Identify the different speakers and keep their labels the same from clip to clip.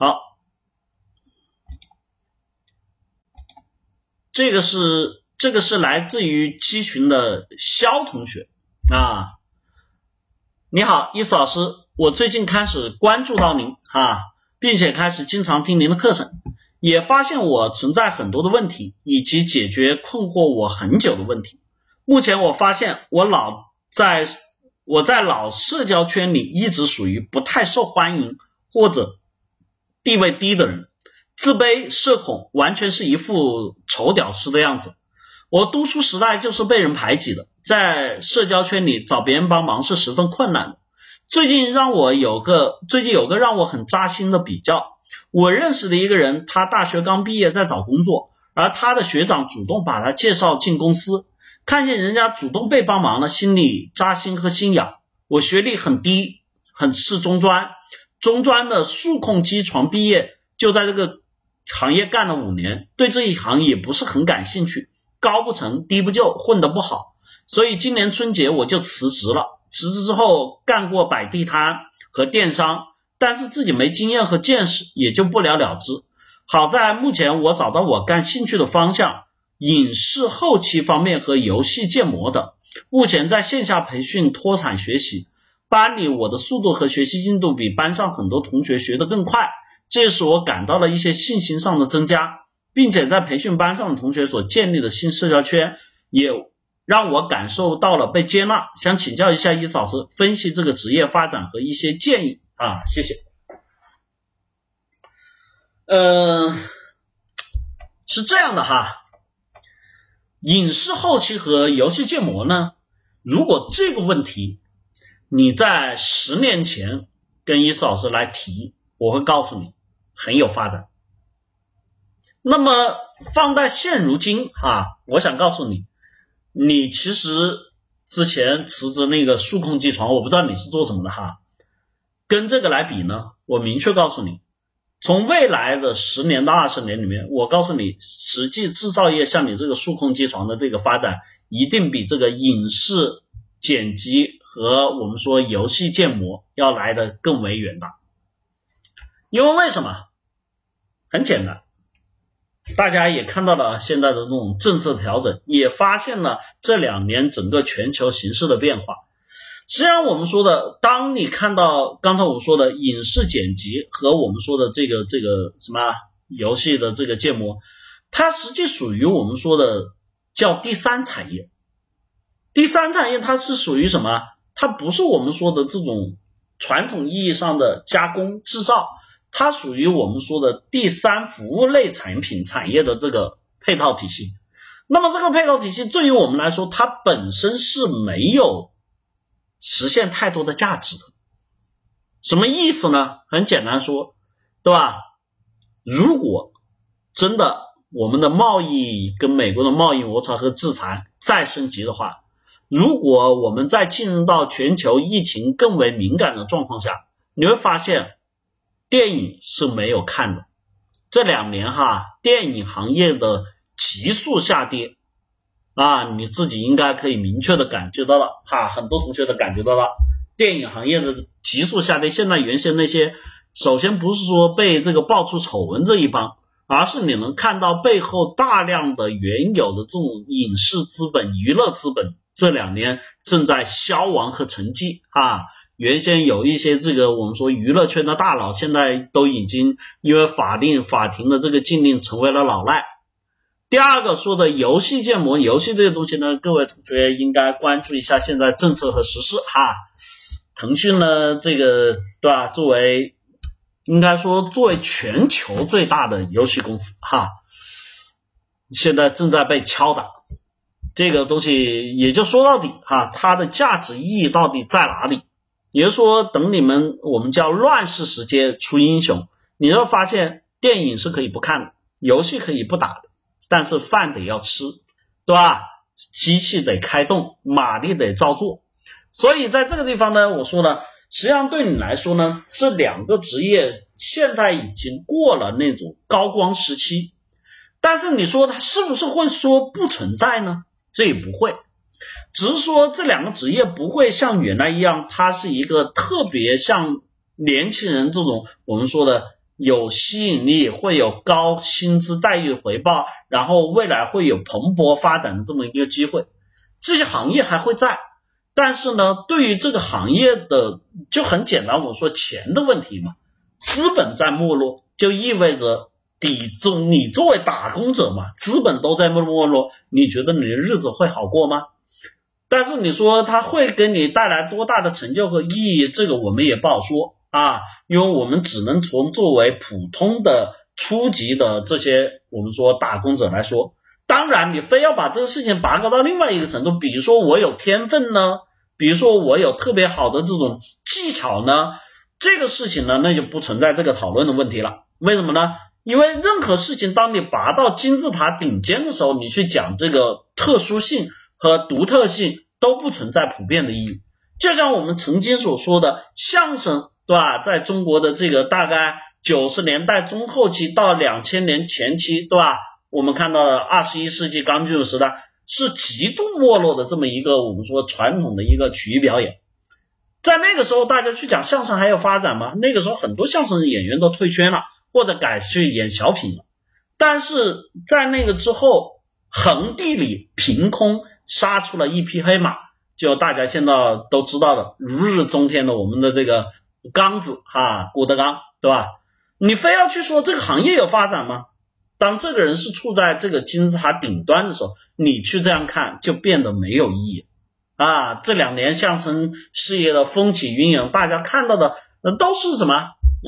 Speaker 1: 好，这个是这个是来自于机群的肖同学啊。你好，伊思老师，我最近开始关注到您啊，并且开始经常听您的课程，也发现我存在很多的问题，以及解决困惑我很久的问题。目前我发现我老在我在老社交圈里一直属于不太受欢迎或者地位低的人，自卑社恐，完全是一副丑屌丝的样子。我读书时代就是被人排挤的，在社交圈里找别人帮忙是十分困难的。最近让我有个最近有个让我很扎心的比较，我认识的一个人，他大学刚毕业在找工作，而他的学长主动把他介绍进公司，看见人家主动被帮忙了，心里扎心和心痒。我学历很低，很是中专，中专的数控机床毕业，就在这个行业干了五年，对这一行也不是很感兴趣。高不成低不就，混得不好，所以今年春节我就辞职了。辞职之后干过摆地摊和电商，但是自己没经验和见识，也就不了了之。好在目前我找到我感兴趣的方向，影视后期方面和游戏建模的。目前在线下培训脱产学习，班里我的速度和学习进度比班上很多同学学得更快，这使我感到了一些信心上的增加。并且在培训班上的同学所建立的新社交圈，也让我感受到了被接纳。想请教一下伊老师，分析这个职业发展和一些建议啊，谢谢。嗯，是这样的哈，影视后期和游戏建模呢，如果这个问题你在十年前跟伊思老师来提，我会告诉你很有发展。那么放在现如今哈，我想告诉你，你其实之前辞职那个数控机床，我不知道你是做什么的哈，跟这个来比呢，我明确告诉你，从未来的十年到二十年里面，我告诉你，实际制造业像你这个数控机床的这个发展，一定比这个影视剪辑和我们说游戏建模要来的更为远大，因为为什么？很简单。大家也看到了现在的这种政策调整，也发现了这两年整个全球形势的变化。实际上，我们说的，当你看到刚才我们说的影视剪辑和我们说的这个这个什么游戏的这个建模，它实际属于我们说的叫第三产业。第三产业它是属于什么？它不是我们说的这种传统意义上的加工制造。它属于我们说的第三服务类产品产业的这个配套体系。那么这个配套体系对于我们来说，它本身是没有实现太多的价值的。什么意思呢？很简单说，对吧？如果真的我们的贸易跟美国的贸易摩擦和制裁再升级的话，如果我们在进入到全球疫情更为敏感的状况下，你会发现。电影是没有看的，这两年哈，电影行业的急速下跌啊，你自己应该可以明确的感觉到了哈，很多同学都感觉到了电影行业的急速下跌。现在原先那些，首先不是说被这个爆出丑闻这一帮，而是你能看到背后大量的原有的这种影视资本、娱乐资本这两年正在消亡和沉寂啊。原先有一些这个我们说娱乐圈的大佬，现在都已经因为法令法庭的这个禁令成为了老赖。第二个说的游戏建模，游戏这个东西呢，各位同学应该关注一下现在政策和实施哈。腾讯呢，这个对吧？作为应该说作为全球最大的游戏公司哈，现在正在被敲打。这个东西也就说到底哈，它的价值意义到底在哪里？也就是说，等你们我们叫乱世时间出英雄，你会发现电影是可以不看的，游戏可以不打的，但是饭得要吃，对吧？机器得开动，马力得照做。所以在这个地方呢，我说呢，实际上对你来说呢，这两个职业现在已经过了那种高光时期，但是你说它是不是会说不存在呢？这也不会。只是说这两个职业不会像原来一样，它是一个特别像年轻人这种我们说的有吸引力，会有高薪资待遇回报，然后未来会有蓬勃发展的这么一个机会，这些行业还会在。但是呢，对于这个行业的就很简单，我说钱的问题嘛，资本在没落，就意味着底中你作为打工者嘛，资本都在没没落，你觉得你的日子会好过吗？但是你说它会给你带来多大的成就和意义，这个我们也不好说啊，因为我们只能从作为普通的初级的这些我们说打工者来说，当然你非要把这个事情拔高到另外一个程度，比如说我有天分呢。比如说我有特别好的这种技巧呢，这个事情呢，那就不存在这个讨论的问题了。为什么呢？因为任何事情，当你拔到金字塔顶尖的时候，你去讲这个特殊性和独特性都不存在普遍的意义。就像我们曾经所说的相声，对吧？在中国的这个大概九十年代中后期到两千年前期，对吧？我们看到的二十一世纪刚进入时代。是极度没落的这么一个我们说传统的一个曲艺表演，在那个时候大家去讲相声还有发展吗？那个时候很多相声演员都退圈了，或者改去演小品了。但是在那个之后，横地里凭空杀出了一匹黑马，就大家现在都知道的如日中天的我们的这个刚子哈郭德纲，对吧？你非要去说这个行业有发展吗？当这个人是处在这个金字塔顶端的时候，你去这样看就变得没有意义啊！这两年相声事业的风起云涌，大家看到的那都是什么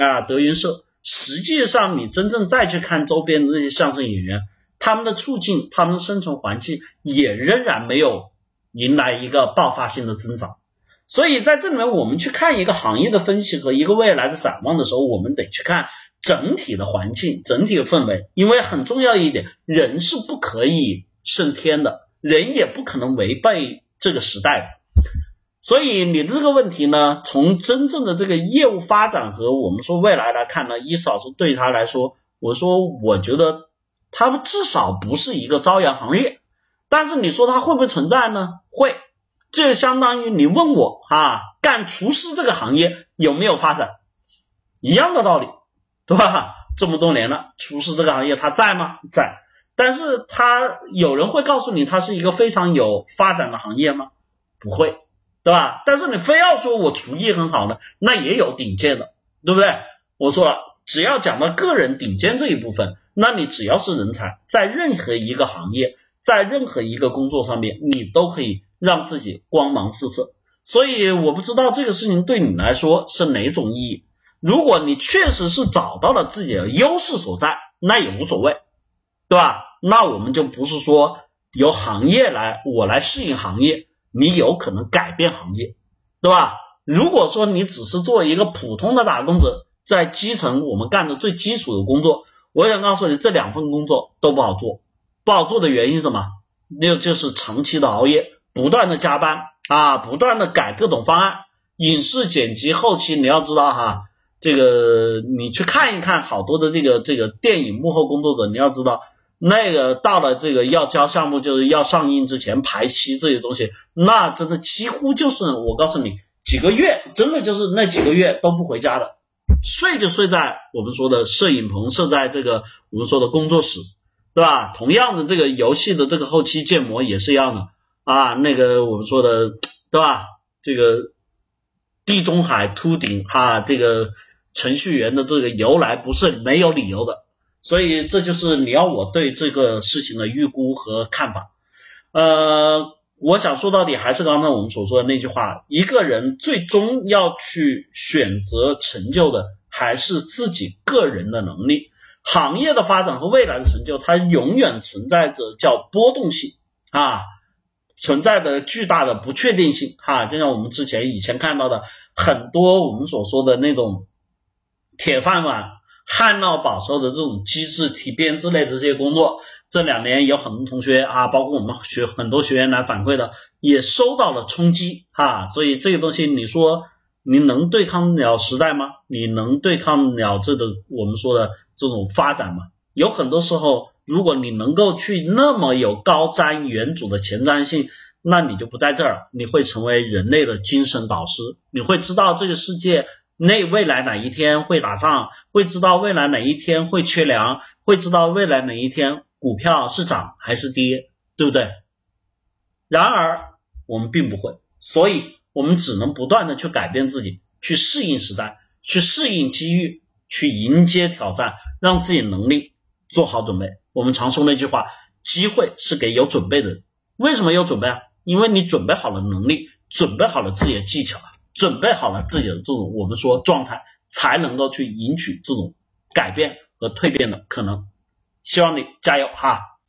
Speaker 1: 啊？德云社。实际上，你真正再去看周边的那些相声演员，他们的处境、他们的生存环境也仍然没有迎来一个爆发性的增长。所以在这里面，我们去看一个行业的分析和一个未来的展望的时候，我们得去看。整体的环境，整体的氛围，因为很重要一点，人是不可以胜天的，人也不可能违背这个时代的。所以你这个问题呢，从真正的这个业务发展和我们说未来来看呢，一嫂是对他来说，我说我觉得他们至少不是一个朝阳行业。但是你说它会不会存在呢？会，这相当于你问我啊，干厨师这个行业有没有发展，一样的道理。对吧？这么多年了，厨师这个行业它在吗？在。但是它有人会告诉你，它是一个非常有发展的行业吗？不会，对吧？但是你非要说我厨艺很好呢，那也有顶尖的，对不对？我说了，只要讲到个人顶尖这一部分，那你只要是人才，在任何一个行业，在任何一个工作上面，你都可以让自己光芒四射。所以我不知道这个事情对你来说是哪种意义。如果你确实是找到了自己的优势所在，那也无所谓，对吧？那我们就不是说由行业来，我来适应行业，你有可能改变行业，对吧？如果说你只是做一个普通的打工者，在基层我们干的最基础的工作，我想告诉你，这两份工作都不好做，不好做的原因是什么？那就是长期的熬夜，不断的加班啊，不断的改各种方案，影视剪辑后期，你要知道哈。这个你去看一看，好多的这个这个电影幕后工作者，你要知道，那个到了这个要交项目，就是要上映之前排期这些东西，那真的几乎就是我告诉你，几个月，真的就是那几个月都不回家的，睡就睡在我们说的摄影棚，设在这个我们说的工作室，对吧？同样的，这个游戏的这个后期建模也是一样的啊，那个我们说的，对吧？这个地中海秃顶哈，这个。程序员的这个由来不是没有理由的，所以这就是你要我对这个事情的预估和看法。呃，我想说到底还是刚才我们所说的那句话：一个人最终要去选择成就的还是自己个人的能力。行业的发展和未来的成就，它永远存在着叫波动性啊，存在的巨大的不确定性哈。就像我们之前以前看到的很多我们所说的那种。铁饭碗、旱涝保收的这种机制提编之类的这些工作，这两年有很多同学啊，包括我们学很多学员来反馈的，也受到了冲击啊。所以这个东西，你说你能对抗了时代吗？你能对抗了这个我们说的这种发展吗？有很多时候，如果你能够去那么有高瞻远瞩的前瞻性，那你就不在这儿，你会成为人类的精神导师，你会知道这个世界。那未来哪一天会打仗，会知道未来哪一天会缺粮，会知道未来哪一天股票是涨还是跌，对不对？然而我们并不会，所以我们只能不断的去改变自己，去适应时代，去适应机遇，去迎接挑战，让自己能力做好准备。我们常说那句话，机会是给有准备的人。为什么有准备啊？因为你准备好了能力，准备好了自己的技巧，准备好了自己的这种我们说状态，才能够去赢取这种改变和蜕变的可能。希望你加油哈！